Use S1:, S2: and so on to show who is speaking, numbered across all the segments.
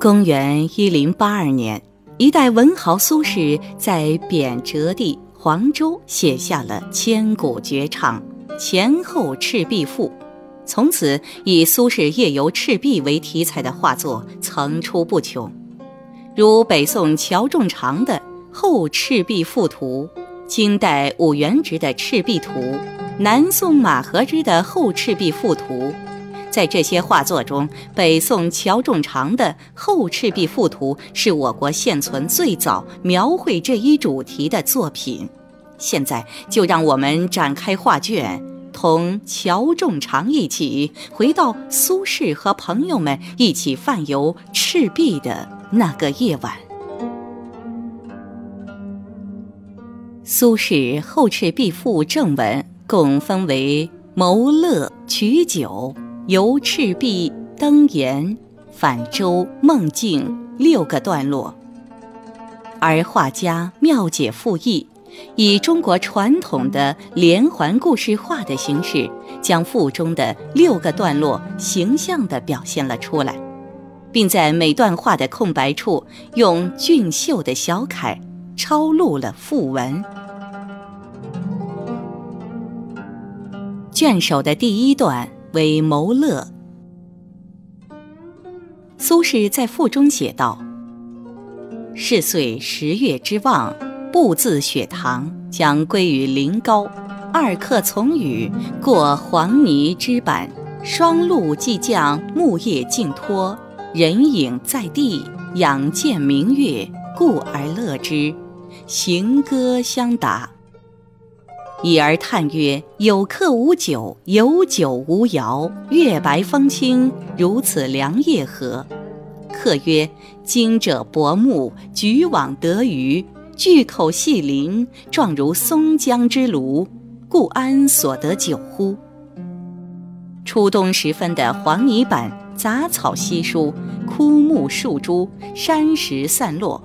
S1: 公元一零八二年，一代文豪苏轼在贬谪地黄州写下了千古绝唱《前后赤壁赋》，从此以苏轼夜游赤壁为题材的画作层出不穷，如北宋乔仲常的《后赤壁赋图》，清代武元直的《赤壁图》，南宋马和之的《后赤壁赋图》。在这些画作中，北宋乔仲常的《后赤壁赋图》是我国现存最早描绘这一主题的作品。现在就让我们展开画卷，同乔仲常一起回到苏轼和朋友们一起泛游赤壁的那个夜晚。苏轼《后赤壁赋》正文共分为谋乐、取酒。游赤壁、登岩、泛舟、梦境六个段落，而画家妙解赋意，以中国传统的连环故事画的形式，将赋中的六个段落形象地表现了出来，并在每段话的空白处用俊秀的小楷抄录了赋文。卷首的第一段。为谋乐。苏轼在赋中写道：“是岁十月之望，步自雪堂，将归于临高。二客从雨，过黄泥之坂，霜露既降，木叶尽脱，人影在地，仰见明月，故而乐之。行歌相答。”已而叹曰：“有客无酒，有酒无肴。月白风清，如此良夜何？”客曰：“今者薄暮，举网得鱼，巨口细鳞，状如松江之鲈，故安所得酒乎？”初冬时分的黄泥板，杂草稀疏，枯木树株，山石散落，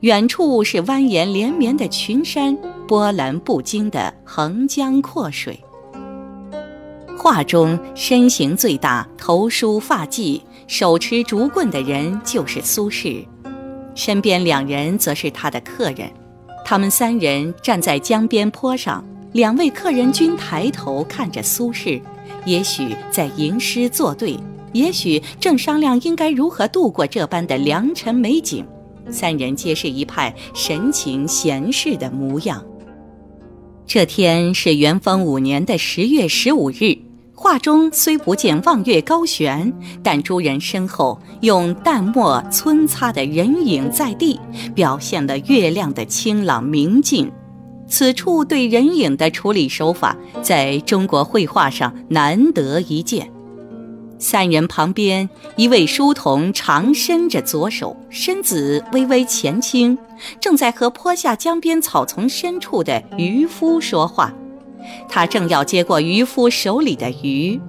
S1: 远处是蜿蜒连绵的群山。波澜不惊的横江阔水。画中身形最大、头梳发髻、手持竹棍的人就是苏轼，身边两人则是他的客人。他们三人站在江边坡上，两位客人均抬头看着苏轼，也许在吟诗作对，也许正商量应该如何度过这般的良辰美景。三人皆是一派神情闲适的模样。这天是元丰五年的十月十五日。画中虽不见望月高悬，但诸人身后用淡墨皴擦的人影在地，表现了月亮的清朗明净。此处对人影的处理手法，在中国绘画上难得一见。三人旁边，一位书童长伸着左手，身子微微前倾，正在和坡下江边草丛深处的渔夫说话。他正要接过渔夫手里的鱼。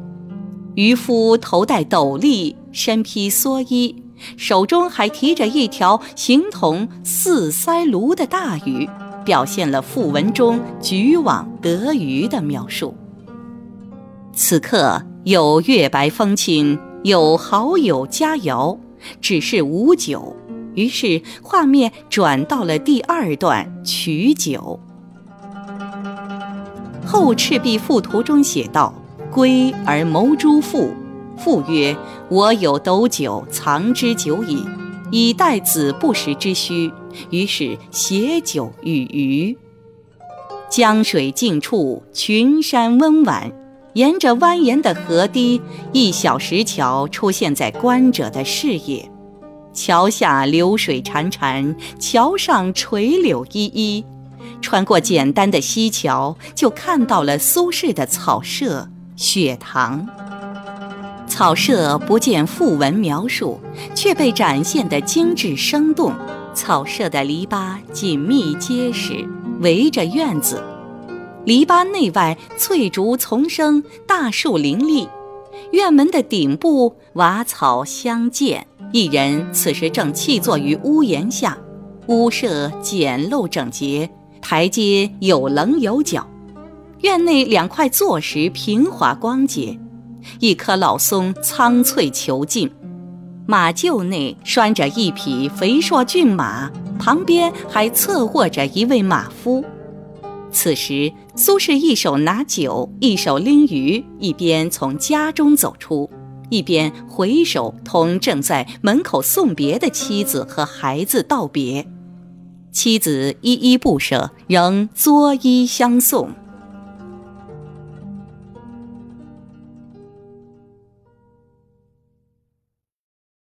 S1: 渔夫头戴斗笠，身披蓑衣，手中还提着一条形同四腮鲈的大鱼，表现了赋文中举网得鱼的描述。此刻。有月白风清，有好友佳肴，只是无酒。于是画面转到了第二段取酒。后赤壁赋图中写道：“归而谋诸父。”父曰：“我有斗酒，藏之久矣，以待子不时之需。”于是携酒与鱼。江水静处，群山温婉。沿着蜿蜒的河堤，一小石桥出现在观者的视野。桥下流水潺潺，桥上垂柳依依。穿过简单的溪桥，就看到了苏轼的草舍雪堂。草舍不见赋文描述，却被展现得精致生动。草舍的篱笆紧密结实，围着院子。篱笆内外翠竹丛生，大树林立。院门的顶部瓦草相间，一人此时正栖坐于屋檐下。屋舍简陋整洁，台阶有棱有角。院内两块坐石平滑光洁，一棵老松苍翠遒劲。马厩内拴着一匹肥硕骏马，旁边还侧卧着一位马夫。此时，苏轼一手拿酒，一手拎鱼，一边从家中走出，一边回首同正在门口送别的妻子和孩子道别。妻子依依不舍，仍作揖相送。